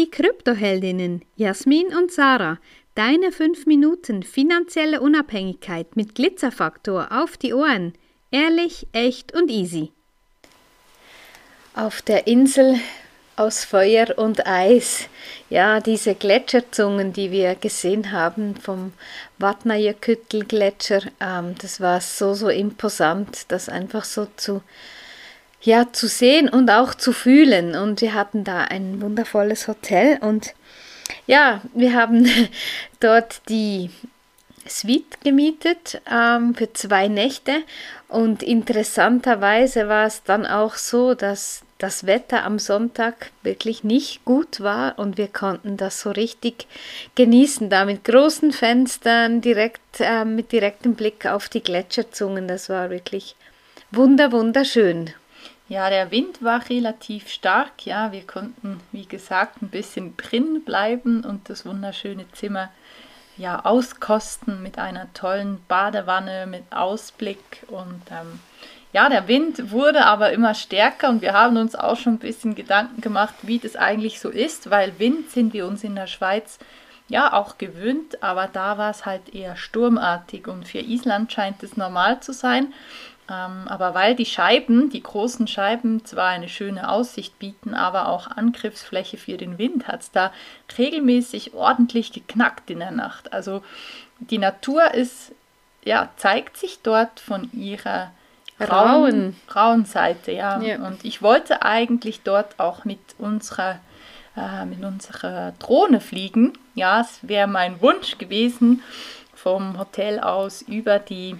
die Kryptoheldinnen Jasmin und Sarah. Deine 5 Minuten finanzielle Unabhängigkeit mit Glitzerfaktor auf die Ohren. Ehrlich, echt und easy. Auf der Insel aus Feuer und Eis. Ja, diese Gletscherzungen, die wir gesehen haben vom Vatnajökull-Gletscher, ähm, das war so, so imposant, das einfach so zu, ja, zu sehen und auch zu fühlen. Und wir hatten da ein wundervolles Hotel und ja, wir haben dort die Suite gemietet ähm, für zwei Nächte und interessanterweise war es dann auch so, dass das Wetter am Sonntag wirklich nicht gut war und wir konnten das so richtig genießen, da mit großen Fenstern, direkt äh, mit direktem Blick auf die Gletscherzungen. Das war wirklich wunder wunderschön. Ja, der Wind war relativ stark. Ja, wir konnten, wie gesagt, ein bisschen drin bleiben und das wunderschöne Zimmer ja auskosten mit einer tollen Badewanne mit Ausblick und ähm, ja, der Wind wurde aber immer stärker und wir haben uns auch schon ein bisschen Gedanken gemacht, wie das eigentlich so ist, weil Wind sind wir uns in der Schweiz ja auch gewöhnt, aber da war es halt eher sturmartig und für Island scheint es normal zu sein. Ähm, aber weil die Scheiben, die großen Scheiben, zwar eine schöne Aussicht bieten, aber auch Angriffsfläche für den Wind, hat es da regelmäßig ordentlich geknackt in der Nacht. Also die Natur ist, ja, zeigt sich dort von ihrer rauen, rauen Seite, ja. ja. Und ich wollte eigentlich dort auch mit unserer äh, mit unserer Drohne fliegen. Ja, es wäre mein Wunsch gewesen, vom Hotel aus über die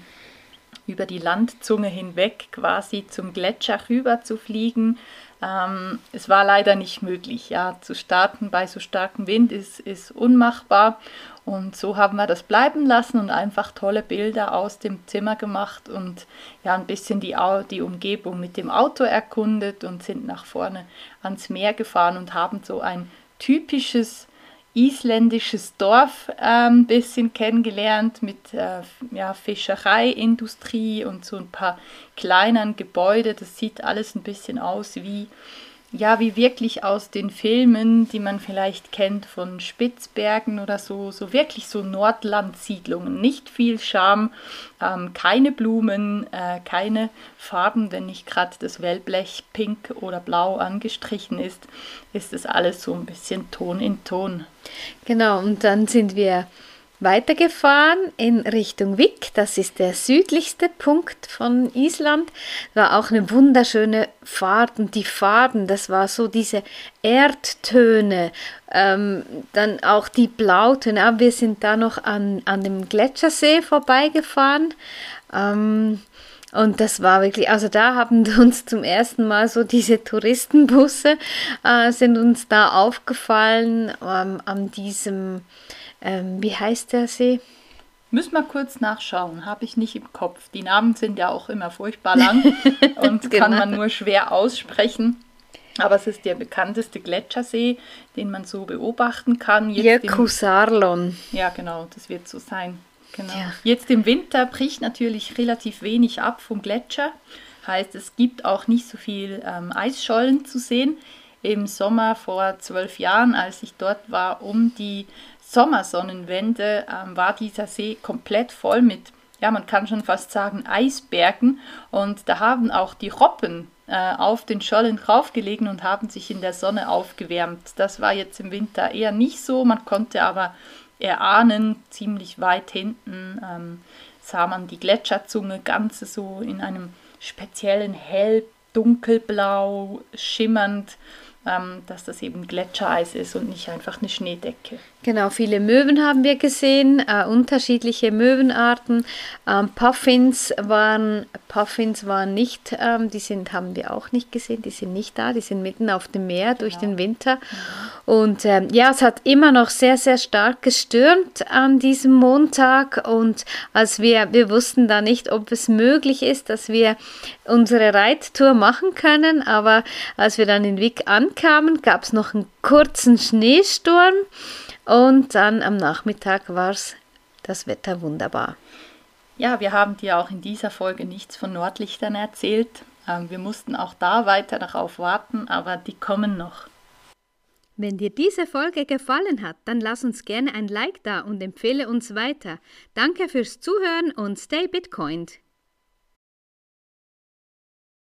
über die Landzunge hinweg quasi zum Gletscher rüber zu fliegen. Ähm, es war leider nicht möglich. Ja, zu starten bei so starkem Wind ist, ist unmachbar. Und so haben wir das bleiben lassen und einfach tolle Bilder aus dem Zimmer gemacht und ja, ein bisschen die, die Umgebung mit dem Auto erkundet und sind nach vorne ans Meer gefahren und haben so ein typisches isländisches Dorf ein ähm, bisschen kennengelernt mit äh, ja, Fischereiindustrie und so ein paar kleinen Gebäude. Das sieht alles ein bisschen aus wie ja, wie wirklich aus den Filmen, die man vielleicht kennt von Spitzbergen oder so, so wirklich so Nordlandsiedlungen. Nicht viel Charme, ähm, keine Blumen, äh, keine Farben, wenn nicht gerade das Wellblech pink oder blau angestrichen ist, ist es alles so ein bisschen Ton in Ton. Genau, und dann sind wir weitergefahren in Richtung Vik. Das ist der südlichste Punkt von Island. War auch eine wunderschöne Fahrt und die Farben, das war so diese Erdtöne, ähm, dann auch die Blautöne. Aber wir sind da noch an, an dem Gletschersee vorbeigefahren. Ähm, und das war wirklich, also da haben uns zum ersten Mal so diese Touristenbusse äh, sind uns da aufgefallen ähm, an diesem ähm, wie heißt der See? Müssen wir kurz nachschauen, habe ich nicht im Kopf. Die Namen sind ja auch immer furchtbar lang und genau. kann man nur schwer aussprechen. Aber es ist der bekannteste Gletschersee, den man so beobachten kann. Jökulsárlón. Ja, genau, das wird so sein. Genau. Ja. Jetzt im Winter bricht natürlich relativ wenig ab vom Gletscher. Heißt, es gibt auch nicht so viel ähm, Eisschollen zu sehen. Im Sommer vor zwölf Jahren, als ich dort war, um die Sommersonnenwende ähm, war dieser See komplett voll mit, ja, man kann schon fast sagen, Eisbergen. Und da haben auch die Robben äh, auf den Schollen draufgelegen und haben sich in der Sonne aufgewärmt. Das war jetzt im Winter eher nicht so. Man konnte aber erahnen, ziemlich weit hinten ähm, sah man die Gletscherzunge ganz so in einem speziellen hell dunkelblau schimmernd ähm, dass das eben Gletschereis ist und nicht einfach eine Schneedecke. Genau, viele Möwen haben wir gesehen, äh, unterschiedliche Möwenarten. Ähm, Puffins waren Puffins waren nicht, ähm, die sind haben wir auch nicht gesehen, die sind nicht da, die sind mitten auf dem Meer durch genau. den Winter. Mhm. Und ähm, ja, es hat immer noch sehr sehr stark gestürmt an diesem Montag und als wir wir wussten da nicht, ob es möglich ist, dass wir unsere Reittour machen können, aber als wir dann in Wick ankamen, gab es noch einen kurzen Schneesturm. Und dann am Nachmittag war es das Wetter wunderbar. Ja, wir haben dir auch in dieser Folge nichts von Nordlichtern erzählt. Ähm, wir mussten auch da weiter darauf warten, aber die kommen noch. Wenn dir diese Folge gefallen hat, dann lass uns gerne ein Like da und empfehle uns weiter. Danke fürs Zuhören und stay Bitcoined.